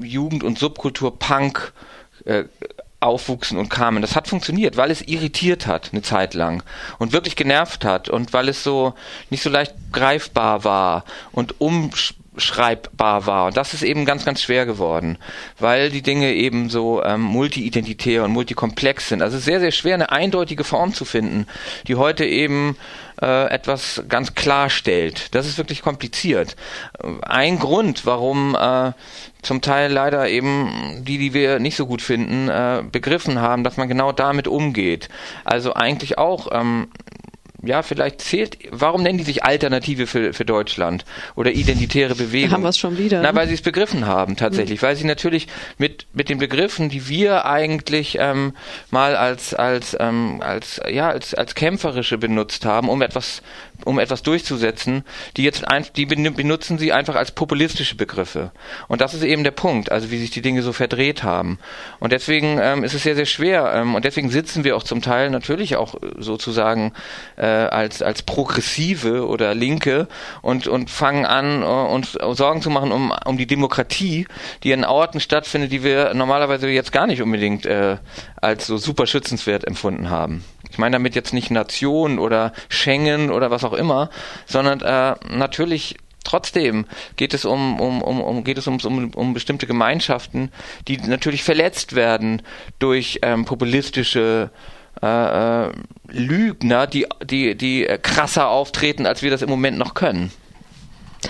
Jugend- und Subkultur Punk äh, aufwuchsen und kamen. Das hat funktioniert, weil es irritiert hat eine Zeit lang und wirklich genervt hat und weil es so nicht so leicht greifbar war und umschreibbar war. Und das ist eben ganz, ganz schwer geworden, weil die Dinge eben so ähm, multi-identitär und multikomplex sind. Also es ist sehr, sehr schwer, eine eindeutige Form zu finden, die heute eben äh, etwas ganz klarstellt. Das ist wirklich kompliziert. Ein Grund, warum äh, zum Teil leider eben die, die wir nicht so gut finden, äh, begriffen haben, dass man genau damit umgeht. Also eigentlich auch ähm, ja, vielleicht zählt, warum nennen die sich Alternative für, für Deutschland oder identitäre Bewegung? Da haben wir es schon wieder. Na, weil sie es begriffen haben, tatsächlich. Mhm. Weil sie natürlich mit, mit den Begriffen, die wir eigentlich ähm, mal als, als, ähm, als, ja, als, als kämpferische benutzt haben, um etwas um etwas durchzusetzen, die jetzt ein, die benutzen sie einfach als populistische Begriffe. Und das ist eben der Punkt, also wie sich die Dinge so verdreht haben. Und deswegen ähm, ist es sehr, sehr schwer. Ähm, und deswegen sitzen wir auch zum Teil natürlich auch sozusagen äh, als, als Progressive oder Linke und, und fangen an, uh, uns Sorgen zu machen um, um die Demokratie, die in Orten stattfindet, die wir normalerweise jetzt gar nicht unbedingt äh, als so super schützenswert empfunden haben. Ich meine damit jetzt nicht Nation oder Schengen oder was auch immer, sondern äh, natürlich trotzdem geht es um, um, um, um geht es um, um, um bestimmte Gemeinschaften, die natürlich verletzt werden durch ähm, populistische äh, äh, Lügner, die, die, die krasser auftreten, als wir das im Moment noch können.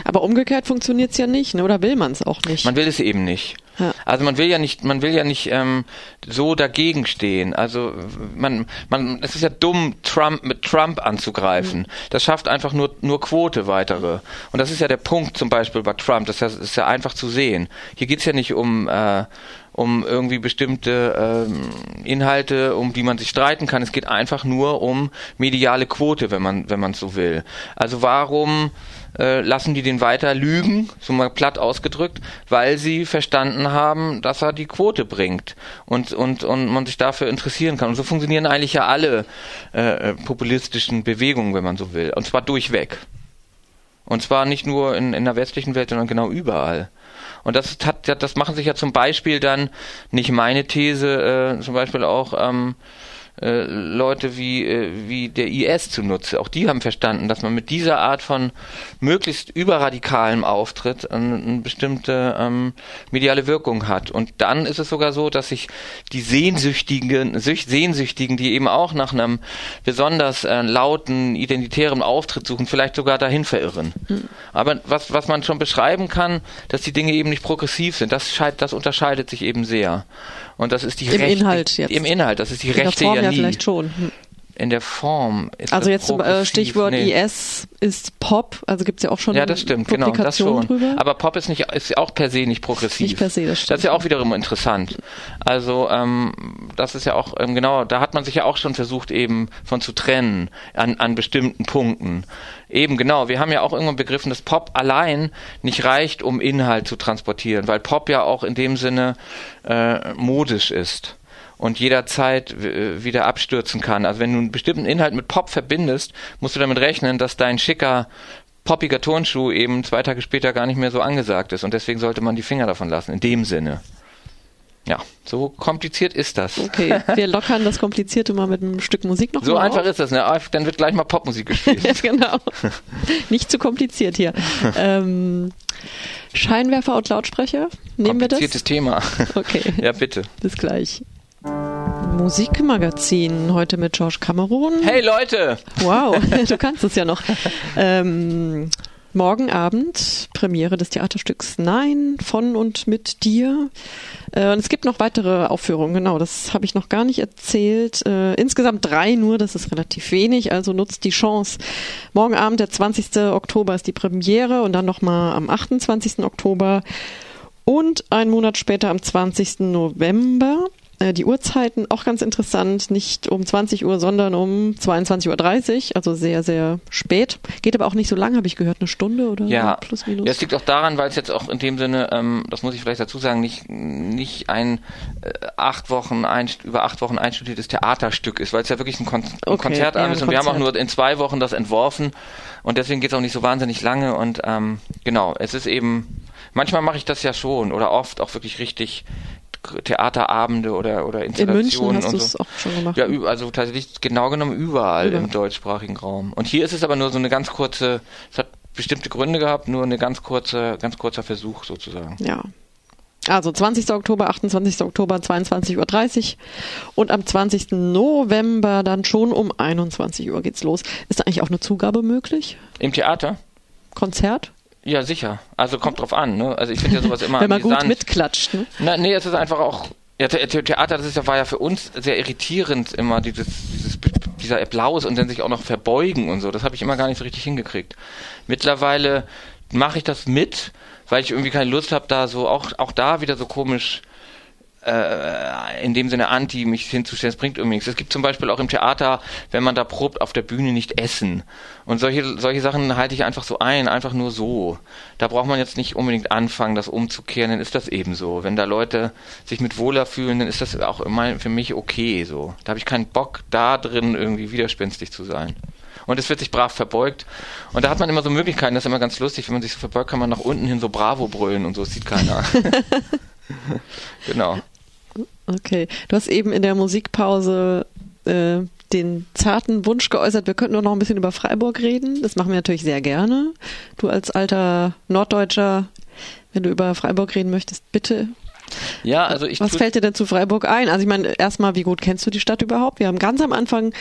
Aber umgekehrt funktioniert es ja nicht, ne? oder will man es auch nicht? Man will es eben nicht. Ja. Also man will ja nicht, man will ja nicht ähm, so dagegen stehen. Also man, man, es ist ja dumm, Trump mit Trump anzugreifen. Mhm. Das schafft einfach nur nur Quote weitere. Und das ist ja der Punkt zum Beispiel bei Trump. Das ist ja, ist ja einfach zu sehen. Hier geht's ja nicht um äh, um irgendwie bestimmte ähm, Inhalte, um die man sich streiten kann. Es geht einfach nur um mediale Quote, wenn man wenn man so will. Also warum äh, lassen die den weiter lügen, so mal platt ausgedrückt, weil sie verstanden haben, dass er die Quote bringt und, und, und man sich dafür interessieren kann. Und so funktionieren eigentlich ja alle äh, äh populistischen Bewegungen, wenn man so will. Und zwar durchweg. Und zwar nicht nur in, in der westlichen Welt, sondern genau überall. Und das hat, das machen sich ja zum Beispiel dann nicht meine These, äh, zum Beispiel auch ähm, äh, Leute wie, äh, wie der IS zunutze. Auch die haben verstanden, dass man mit dieser Art von möglichst überradikalem Auftritt eine, eine bestimmte ähm, mediale Wirkung hat. Und dann ist es sogar so, dass sich die Sehnsüchtigen, Sehnsüchtigen, die eben auch nach einem besonders äh, lauten, identitären Auftritt suchen, vielleicht sogar dahin verirren. Mhm. Aber was, was man schon beschreiben kann, dass die Dinge eben nicht progressiv sind, das, das unterscheidet sich eben sehr. Und das ist die Im Rechte, Inhalt jetzt. Im Inhalt, das ist die In rechte ja, ja vielleicht schon. Hm in der Form ist Also jetzt äh, Stichwort nee. IS ist Pop, also gibt es ja auch schon Ja, das stimmt, genau, das schon. Drüber. Aber Pop ist nicht ist auch per se nicht progressiv. Nicht per se, das stimmt. Das ist ja auch wiederum interessant. Also ähm, das ist ja auch ähm, genau, da hat man sich ja auch schon versucht eben von zu trennen an an bestimmten Punkten. Eben genau, wir haben ja auch irgendwann begriffen, dass Pop allein nicht reicht, um Inhalt zu transportieren, weil Pop ja auch in dem Sinne äh, modisch ist und jederzeit äh, wieder abstürzen kann. Also wenn du einen bestimmten Inhalt mit Pop verbindest, musst du damit rechnen, dass dein schicker poppiger Turnschuh eben zwei Tage später gar nicht mehr so angesagt ist und deswegen sollte man die Finger davon lassen, in dem Sinne. Ja, so kompliziert ist das. Okay, wir lockern das Komplizierte mal mit einem Stück Musik noch So einfach auf. ist das, ne? Dann wird gleich mal Popmusik gespielt. <laughs> ja, genau. Nicht zu kompliziert hier. ähm, Scheinwerfer und Lautsprecher, nehmen wir das? Kompliziertes Thema. Okay. ja, bitte. Bis gleich. Musikmagazin heute mit George Cameron. Hey Leute! Wow, <laughs> du kannst es ja noch. Ähm, morgen Abend Premiere des Theaterstücks Nein von und mit dir. Äh, und es gibt noch weitere Aufführungen, genau, das habe ich noch gar nicht erzählt. Äh, insgesamt drei nur, das ist relativ wenig, also nutzt die Chance. Morgen Abend, der 20. Oktober ist die Premiere und dann nochmal am 28. Oktober und einen Monat später am 20. November die Uhrzeiten auch ganz interessant, nicht um 20 Uhr, sondern um 22.30 Uhr, also sehr, sehr spät. Geht aber auch nicht so lang, habe ich gehört, eine Stunde oder ja. plus minus. Ja, es liegt auch daran, weil es jetzt auch in dem Sinne, ähm, das muss ich vielleicht dazu sagen, nicht, nicht ein äh, acht Wochen, ein, über acht Wochen einstudiertes Theaterstück ist, weil es ja wirklich ein, Kon okay, Konzertabend ja, ist und wir haben auch nur in zwei Wochen das entworfen und deswegen geht es auch nicht so wahnsinnig lange und ähm, genau, es ist eben manchmal mache ich das ja schon oder oft auch wirklich richtig Theaterabende oder, oder Installationen. In München hast und so. auch schon gemacht. Ja, also tatsächlich genau genommen überall Über. im deutschsprachigen Raum. Und hier ist es aber nur so eine ganz kurze, es hat bestimmte Gründe gehabt, nur eine ganz kurze, ganz kurzer Versuch sozusagen. Ja. Also 20. Oktober, 28. Oktober, 22.30 Uhr und am 20. November dann schon um 21 Uhr geht's los. Ist da eigentlich auch eine Zugabe möglich? Im Theater? Konzert? Ja, sicher. Also kommt drauf an. Ne? Also ich finde ja sowas immer Wenn man gut mitklatscht. Ne? Na, nee, es ist einfach auch. Ja, Theater, das ist ja, war ja für uns sehr irritierend immer dieses, dieses dieser Applaus und dann sich auch noch verbeugen und so. Das habe ich immer gar nicht so richtig hingekriegt. Mittlerweile mache ich das mit, weil ich irgendwie keine Lust habe, da so auch auch da wieder so komisch äh, in dem Sinne anti, mich hinzustellen, das bringt irgendwie nichts. Es gibt zum Beispiel auch im Theater, wenn man da probt, auf der Bühne nicht essen. Und solche, solche Sachen halte ich einfach so ein, einfach nur so. Da braucht man jetzt nicht unbedingt anfangen, das umzukehren, dann ist das eben so. Wenn da Leute sich mit wohler fühlen, dann ist das auch immer für mich okay so. Da habe ich keinen Bock, da drin irgendwie widerspenstig zu sein und es wird sich brav verbeugt. Und da hat man immer so Möglichkeiten, das ist immer ganz lustig, wenn man sich so verbeugt, kann man nach unten hin so Bravo brüllen und so, das sieht keiner. <laughs> genau. Okay. Du hast eben in der Musikpause äh, den zarten Wunsch geäußert, wir könnten nur noch ein bisschen über Freiburg reden. Das machen wir natürlich sehr gerne. Du als alter Norddeutscher, wenn du über Freiburg reden möchtest, bitte. Ja, also ich. Was fällt dir denn zu Freiburg ein? Also ich meine, erstmal, wie gut kennst du die Stadt überhaupt? Wir haben ganz am Anfang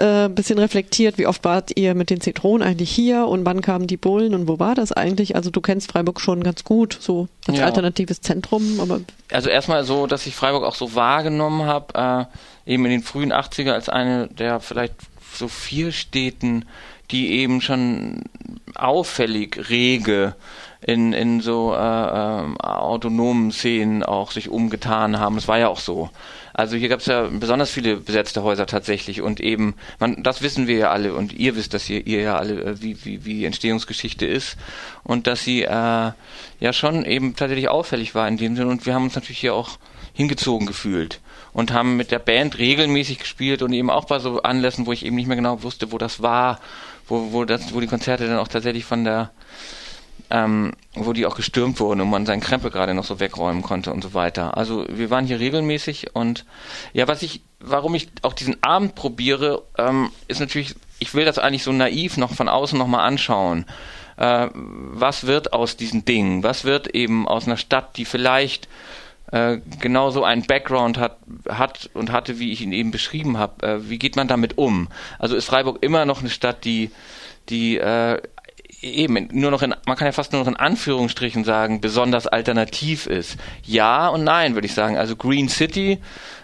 äh, bisschen reflektiert, wie oft wart ihr mit den Zitronen eigentlich hier und wann kamen die Bullen und wo war das eigentlich? Also du kennst Freiburg schon ganz gut, so als ja. alternatives Zentrum, aber also erstmal so, dass ich Freiburg auch so wahrgenommen habe, äh, eben in den frühen 80er als eine der vielleicht so vier Städten, die eben schon auffällig rege in, in so äh, äh, autonomen Szenen auch sich umgetan haben. Es war ja auch so. Also hier gab es ja besonders viele besetzte Häuser tatsächlich und eben, man, das wissen wir ja alle und ihr wisst das hier, ihr ja alle, äh, wie, wie, wie Entstehungsgeschichte ist und dass sie äh, ja schon eben tatsächlich auffällig war in dem Sinne und wir haben uns natürlich hier auch hingezogen gefühlt und haben mit der Band regelmäßig gespielt und eben auch bei so Anlässen, wo ich eben nicht mehr genau wusste, wo das war, wo, wo das, wo die Konzerte dann auch tatsächlich von der ähm, wo die auch gestürmt wurden und man seinen Krempel gerade noch so wegräumen konnte und so weiter. Also wir waren hier regelmäßig und ja, was ich, warum ich auch diesen Abend probiere, ähm, ist natürlich, ich will das eigentlich so naiv noch von außen nochmal anschauen. Äh, was wird aus diesen Dingen? Was wird eben aus einer Stadt, die vielleicht äh, genauso einen Background hat, hat und hatte, wie ich ihn eben beschrieben habe. Äh, wie geht man damit um? Also ist Freiburg immer noch eine Stadt, die die äh, eben nur noch in, man kann ja fast nur noch in Anführungsstrichen sagen, besonders alternativ ist. Ja und nein, würde ich sagen. Also Green City,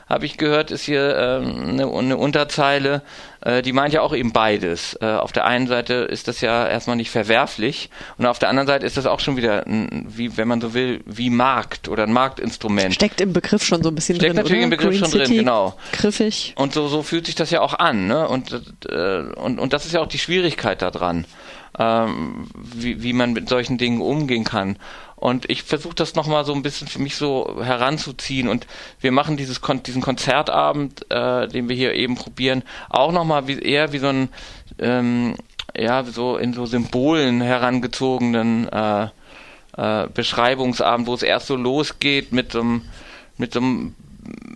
habe ich gehört, ist hier ähm, eine, eine Unterzeile, äh, die meint ja auch eben beides. Äh, auf der einen Seite ist das ja erstmal nicht verwerflich und auf der anderen Seite ist das auch schon wieder, ein, wie wenn man so will, wie Markt oder ein Marktinstrument. Steckt im Begriff schon so ein bisschen Steckt drin. Steckt natürlich oder? im Begriff Green schon City, drin, genau. Griffig. Und so, so fühlt sich das ja auch an, ne? Und, äh, und, und das ist ja auch die Schwierigkeit daran ähm, wie, wie man mit solchen Dingen umgehen kann. Und ich versuche das nochmal so ein bisschen für mich so heranzuziehen. Und wir machen dieses Kon diesen Konzertabend, äh, den wir hier eben probieren, auch nochmal wie, eher wie so ein, ähm, ja, so in so Symbolen herangezogenen äh, äh, Beschreibungsabend, wo es erst so losgeht mit so einem mit so einem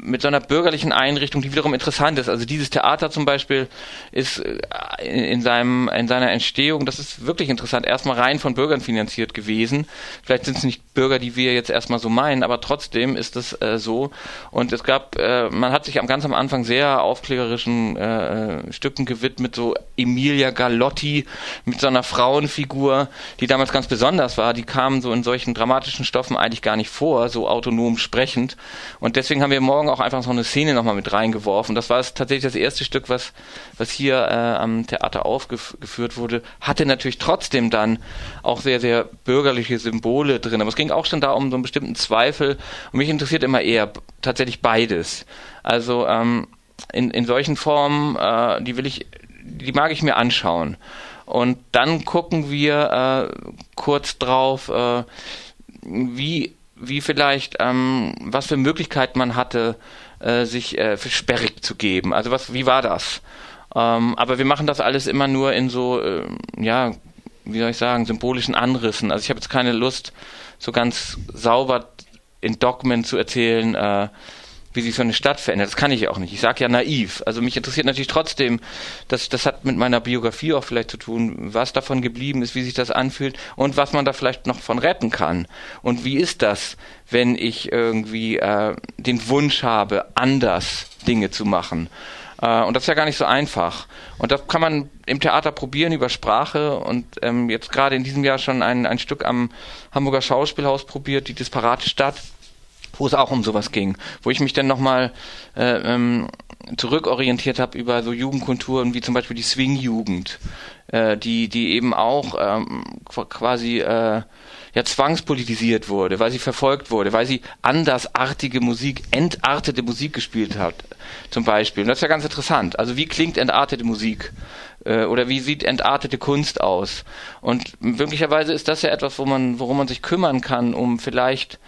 mit so einer bürgerlichen Einrichtung, die wiederum interessant ist. Also dieses Theater zum Beispiel ist äh, in, seinem, in seiner Entstehung, das ist wirklich interessant, erstmal rein von Bürgern finanziert gewesen. Vielleicht sind es nicht Bürger, die wir jetzt erstmal so meinen, aber trotzdem ist es äh, so. Und es gab, äh, man hat sich am ganz am Anfang sehr aufklärerischen äh, Stücken gewidmet, so Emilia Galotti mit so einer Frauenfigur, die damals ganz besonders war. Die kamen so in solchen dramatischen Stoffen eigentlich gar nicht vor, so autonom sprechend. Und deswegen haben wir Morgen auch einfach so eine Szene nochmal mit reingeworfen. Das war tatsächlich das erste Stück, was, was hier äh, am Theater aufgeführt wurde. Hatte natürlich trotzdem dann auch sehr, sehr bürgerliche Symbole drin. Aber es ging auch schon da um so einen bestimmten Zweifel. Und mich interessiert immer eher tatsächlich beides. Also ähm, in, in solchen Formen, äh, die will ich, die mag ich mir anschauen. Und dann gucken wir äh, kurz drauf, äh, wie wie vielleicht, ähm, was für Möglichkeiten man hatte, äh, sich äh, für sperrig zu geben. Also was, wie war das? Ähm, aber wir machen das alles immer nur in so, äh, ja, wie soll ich sagen, symbolischen Anrissen. Also ich habe jetzt keine Lust, so ganz sauber in Dogmen zu erzählen, äh, wie sich so eine Stadt verändert. Das kann ich auch nicht. Ich sage ja naiv. Also mich interessiert natürlich trotzdem, das, das hat mit meiner Biografie auch vielleicht zu tun, was davon geblieben ist, wie sich das anfühlt und was man da vielleicht noch von retten kann. Und wie ist das, wenn ich irgendwie äh, den Wunsch habe, anders Dinge zu machen. Äh, und das ist ja gar nicht so einfach. Und das kann man im Theater probieren über Sprache und ähm, jetzt gerade in diesem Jahr schon ein, ein Stück am Hamburger Schauspielhaus probiert, die disparate Stadt wo es auch um sowas ging, wo ich mich dann nochmal äh, ähm, zurückorientiert habe über so Jugendkulturen wie zum Beispiel die Swing-Jugend, äh, die, die eben auch ähm, quasi äh, ja zwangspolitisiert wurde, weil sie verfolgt wurde, weil sie andersartige Musik, entartete Musik gespielt hat, zum Beispiel. Und das ist ja ganz interessant. Also wie klingt entartete Musik? Äh, oder wie sieht entartete Kunst aus? Und möglicherweise ist das ja etwas, wo man, worum man sich kümmern kann, um vielleicht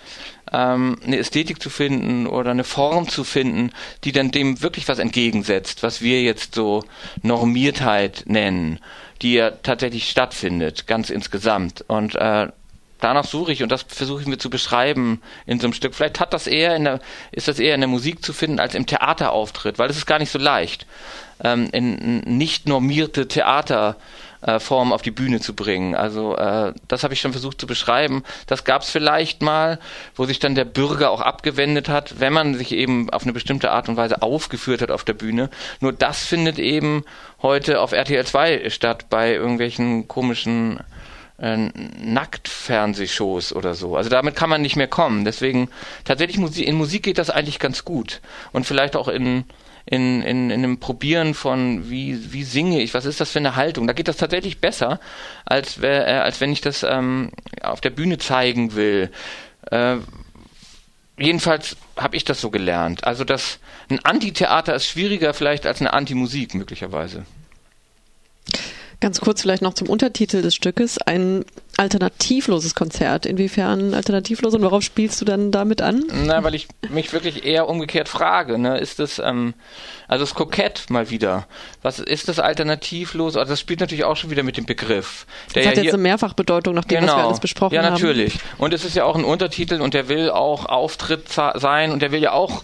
ähm, eine Ästhetik zu finden oder eine Form zu finden, die dann dem wirklich was entgegensetzt, was wir jetzt so Normiertheit nennen, die ja tatsächlich stattfindet, ganz insgesamt. Und äh, danach suche ich und das versuche ich mir zu beschreiben in so einem Stück. Vielleicht hat das eher in der, ist das eher in der Musik zu finden als im Theaterauftritt, weil das ist gar nicht so leicht. Ähm, in nicht normierte Theater äh, auf die Bühne zu bringen. Also äh, das habe ich schon versucht zu beschreiben. Das gab es vielleicht mal, wo sich dann der Bürger auch abgewendet hat, wenn man sich eben auf eine bestimmte Art und Weise aufgeführt hat auf der Bühne. Nur das findet eben heute auf RTL 2 statt bei irgendwelchen komischen äh, Nacktfernsehshows oder so. Also damit kann man nicht mehr kommen. Deswegen tatsächlich in Musik geht das eigentlich ganz gut und vielleicht auch in in, in, in einem Probieren von, wie, wie singe ich, was ist das für eine Haltung. Da geht das tatsächlich besser, als, äh, als wenn ich das ähm, auf der Bühne zeigen will. Äh, jedenfalls habe ich das so gelernt. Also das, ein Antitheater ist schwieriger vielleicht als eine Antimusik möglicherweise. Ganz kurz vielleicht noch zum Untertitel des Stückes. Ein alternativloses Konzert. Inwiefern alternativlos und worauf spielst du dann damit an? Na, weil ich mich wirklich eher umgekehrt frage. Ne? Ist es, ähm, also es kokett mal wieder. Was ist das alternativlos? Also das spielt natürlich auch schon wieder mit dem Begriff. Der das hat ja jetzt eine Mehrfachbedeutung, nachdem genau. was wir alles besprochen haben. Ja, natürlich. Haben. Und es ist ja auch ein Untertitel und der will auch Auftritt sein und der will ja auch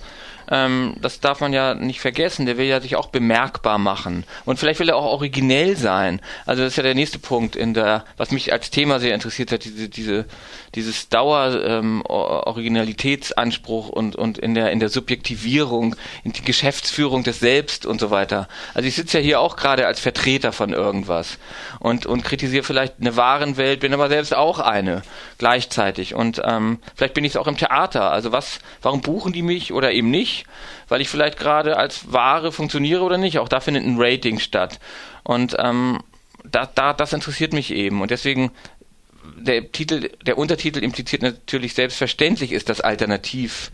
ähm, das darf man ja nicht vergessen, der will ja sich auch bemerkbar machen. Und vielleicht will er auch originell sein. Also das ist ja der nächste Punkt in der, was mich als Thema sehr interessiert hat, diese, diese, dieses Dauer ähm, Originalitätsanspruch und, und in der, in der Subjektivierung, in die Geschäftsführung des Selbst und so weiter. Also ich sitze ja hier auch gerade als Vertreter von irgendwas und, und kritisiere vielleicht eine Warenwelt, bin aber selbst auch eine gleichzeitig. Und ähm, vielleicht bin ich es auch im Theater. Also was, warum buchen die mich oder eben nicht? Weil ich vielleicht gerade als Ware funktioniere oder nicht. Auch da findet ein Rating statt. Und ähm, da, da, das interessiert mich eben. Und deswegen der Titel, der Untertitel impliziert natürlich selbstverständlich ist das Alternativ.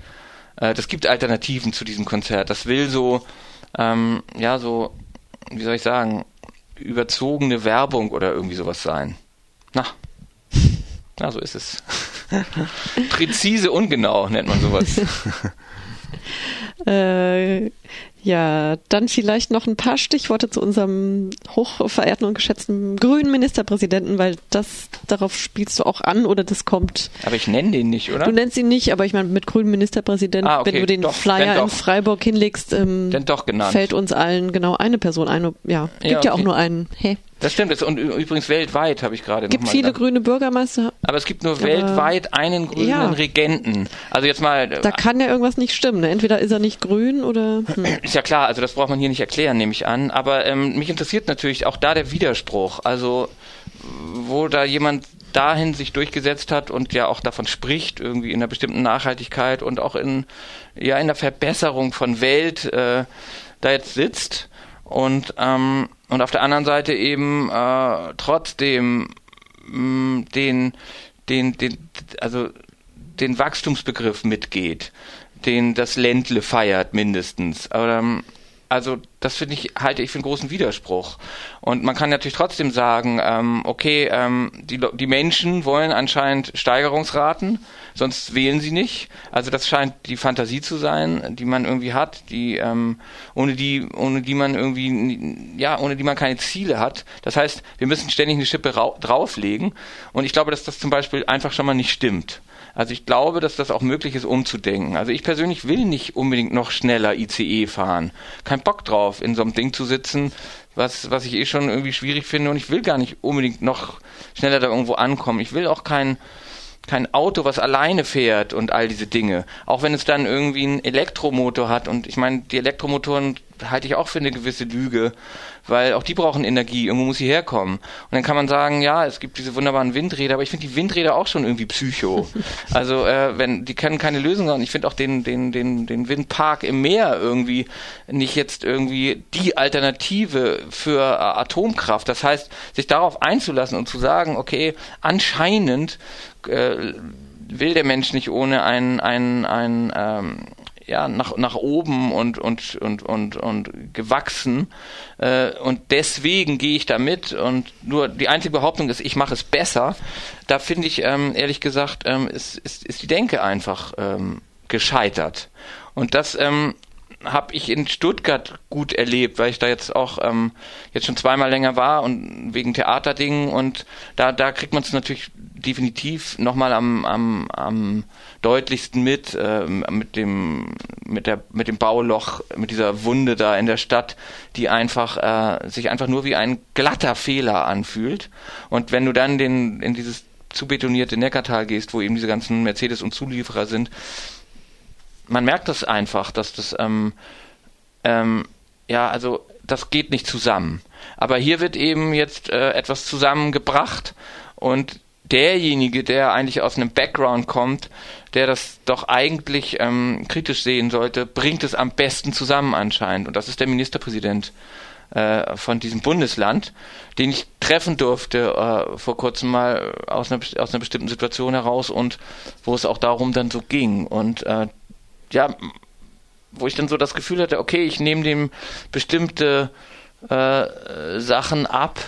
Äh, das gibt Alternativen zu diesem Konzert. Das will so, ähm, ja, so, wie soll ich sagen, überzogene Werbung oder irgendwie sowas sein. Na, <laughs> na, so ist es. <laughs> Präzise, ungenau nennt man sowas. <laughs> <laughs> Äh, ja, dann vielleicht noch ein paar Stichworte zu unserem hochverehrten und geschätzten grünen Ministerpräsidenten, weil das darauf spielst du auch an oder das kommt. Aber ich nenne den nicht, oder? Du nennst ihn nicht, aber ich meine mit grünen Ministerpräsidenten, ah, okay, wenn du den doch, Flyer in Freiburg hinlegst, ähm, fällt uns allen genau eine Person ein. Ja, gibt ja, okay. ja auch nur einen. Hey. Das stimmt. Das, und übrigens weltweit habe ich gerade. Gibt viele gedacht. grüne Bürgermeister. Aber es gibt nur weltweit einen grünen ja. Regenten. Also jetzt mal. Da kann ja irgendwas nicht stimmen. Ne? Entweder ist er nicht grün oder. Hm. <clears throat> Ist ja klar. Also das braucht man hier nicht erklären, nehme ich an. Aber ähm, mich interessiert natürlich auch da der Widerspruch. Also wo da jemand dahin sich durchgesetzt hat und ja auch davon spricht, irgendwie in einer bestimmten Nachhaltigkeit und auch in ja in der Verbesserung von Welt äh, da jetzt sitzt und ähm, und auf der anderen Seite eben äh, trotzdem mh, mm, den, den, den, also den Wachstumsbegriff mitgeht, den das Ländle feiert mindestens. Aber, also das finde ich, halte ich für einen großen Widerspruch. Und man kann natürlich trotzdem sagen, ähm, okay, ähm, die, die Menschen wollen anscheinend Steigerungsraten, sonst wählen sie nicht. Also das scheint die Fantasie zu sein, die man irgendwie hat, die ähm, ohne die ohne die man irgendwie ja ohne die man keine Ziele hat. Das heißt, wir müssen ständig eine Schippe drauflegen. Und ich glaube, dass das zum Beispiel einfach schon mal nicht stimmt. Also ich glaube, dass das auch möglich ist, umzudenken. Also ich persönlich will nicht unbedingt noch schneller ICE fahren. Kein Bock drauf, in so einem Ding zu sitzen, was, was ich eh schon irgendwie schwierig finde und ich will gar nicht unbedingt noch schneller da irgendwo ankommen. Ich will auch kein, kein Auto, was alleine fährt und all diese Dinge. Auch wenn es dann irgendwie einen Elektromotor hat und ich meine, die Elektromotoren halte ich auch für eine gewisse Lüge, weil auch die brauchen Energie, irgendwo muss sie herkommen. Und dann kann man sagen, ja, es gibt diese wunderbaren Windräder, aber ich finde die Windräder auch schon irgendwie psycho. <laughs> Also äh, wenn die können keine Lösung sein. Ich finde auch den den den den Windpark im Meer irgendwie nicht jetzt irgendwie die Alternative für äh, Atomkraft. Das heißt, sich darauf einzulassen und zu sagen, okay, anscheinend äh, will der Mensch nicht ohne ein ein ein ähm, ja, nach, nach oben und, und, und, und, und gewachsen. Äh, und deswegen gehe ich da mit. Und nur die einzige Behauptung ist, ich mache es besser. Da finde ich, ähm, ehrlich gesagt, ähm, ist, ist, ist die Denke einfach ähm, gescheitert. Und das ähm, habe ich in Stuttgart gut erlebt, weil ich da jetzt auch ähm, jetzt schon zweimal länger war und wegen Theaterdingen und da da kriegt man es natürlich definitiv nochmal am, am, am deutlichsten mit, äh, mit dem, mit der, mit dem Bauloch, mit dieser Wunde da in der Stadt, die einfach, äh, sich einfach nur wie ein glatter Fehler anfühlt. Und wenn du dann den, in dieses zu betonierte Neckartal gehst, wo eben diese ganzen Mercedes und Zulieferer sind, man merkt das einfach, dass das, ähm, ähm, ja, also das geht nicht zusammen. Aber hier wird eben jetzt äh, etwas zusammengebracht und derjenige, der eigentlich aus einem Background kommt, der das doch eigentlich ähm, kritisch sehen sollte, bringt es am besten zusammen anscheinend. Und das ist der Ministerpräsident äh, von diesem Bundesland, den ich treffen durfte äh, vor kurzem mal aus einer, aus einer bestimmten Situation heraus und wo es auch darum dann so ging. Und äh, ja, wo ich dann so das Gefühl hatte, okay, ich nehme dem bestimmte äh, Sachen ab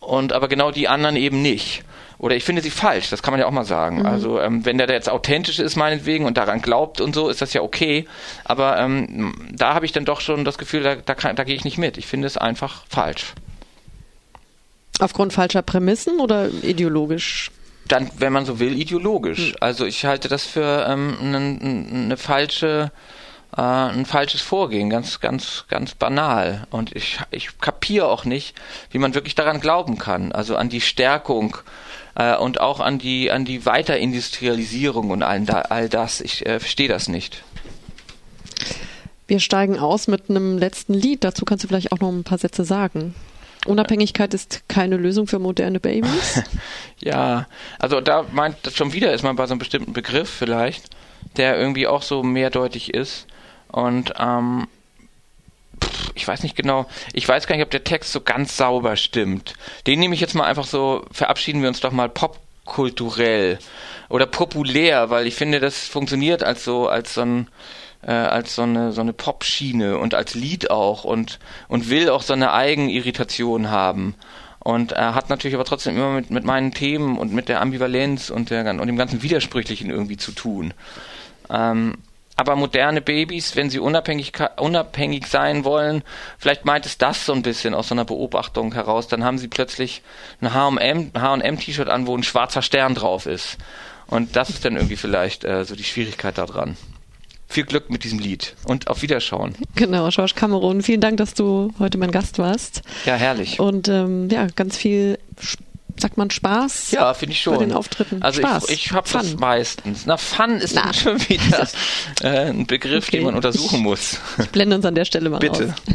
und aber genau die anderen eben nicht. Oder ich finde sie falsch, das kann man ja auch mal sagen. Mhm. Also ähm, wenn der da jetzt authentisch ist meinetwegen und daran glaubt und so, ist das ja okay. Aber ähm, da habe ich dann doch schon das Gefühl, da, da, da gehe ich nicht mit. Ich finde es einfach falsch. Aufgrund falscher Prämissen oder ideologisch? Dann, wenn man so will, ideologisch. Mhm. Also ich halte das für ähm, eine, eine falsche äh, ein falsches Vorgehen, ganz, ganz, ganz banal. Und ich, ich kapiere auch nicht, wie man wirklich daran glauben kann, also an die Stärkung äh, und auch an die, an die Weiterindustrialisierung und all, all das. Ich äh, verstehe das nicht. Wir steigen aus mit einem letzten Lied. Dazu kannst du vielleicht auch noch ein paar Sätze sagen. Unabhängigkeit ist keine Lösung für moderne Babys? <laughs> ja, also da meint schon wieder ist man bei so einem bestimmten Begriff vielleicht, der irgendwie auch so mehrdeutig ist. Und ähm, ich weiß nicht genau, ich weiß gar nicht, ob der Text so ganz sauber stimmt. Den nehme ich jetzt mal einfach so, verabschieden wir uns doch mal popkulturell oder populär, weil ich finde, das funktioniert als so, als so ein, äh, als so eine, so eine Popschiene und als Lied auch und, und will auch so eine Eigenirritation haben. Und er hat natürlich aber trotzdem immer mit, mit meinen Themen und mit der Ambivalenz und, der, und dem ganzen Widersprüchlichen irgendwie zu tun. Ähm, aber moderne Babys, wenn sie unabhängig, unabhängig sein wollen, vielleicht meint es das so ein bisschen aus so einer Beobachtung heraus, dann haben sie plötzlich ein H&M-T-Shirt an, wo ein schwarzer Stern drauf ist. Und das ist dann irgendwie vielleicht äh, so die Schwierigkeit daran. Viel Glück mit diesem Lied und auf Wiederschauen. Genau, George Cameron, vielen Dank, dass du heute mein Gast warst. Ja, herrlich. Und ähm, ja, ganz viel Spaß sagt man Spaß? Ja, finde ich schon. Bei den Auftritten. Also Spaß. ich, ich habe das meistens. Na, Fun ist Na. schon wieder <laughs> äh, ein Begriff, okay. den man untersuchen muss. Ich blende uns an der Stelle mal Bitte. aus.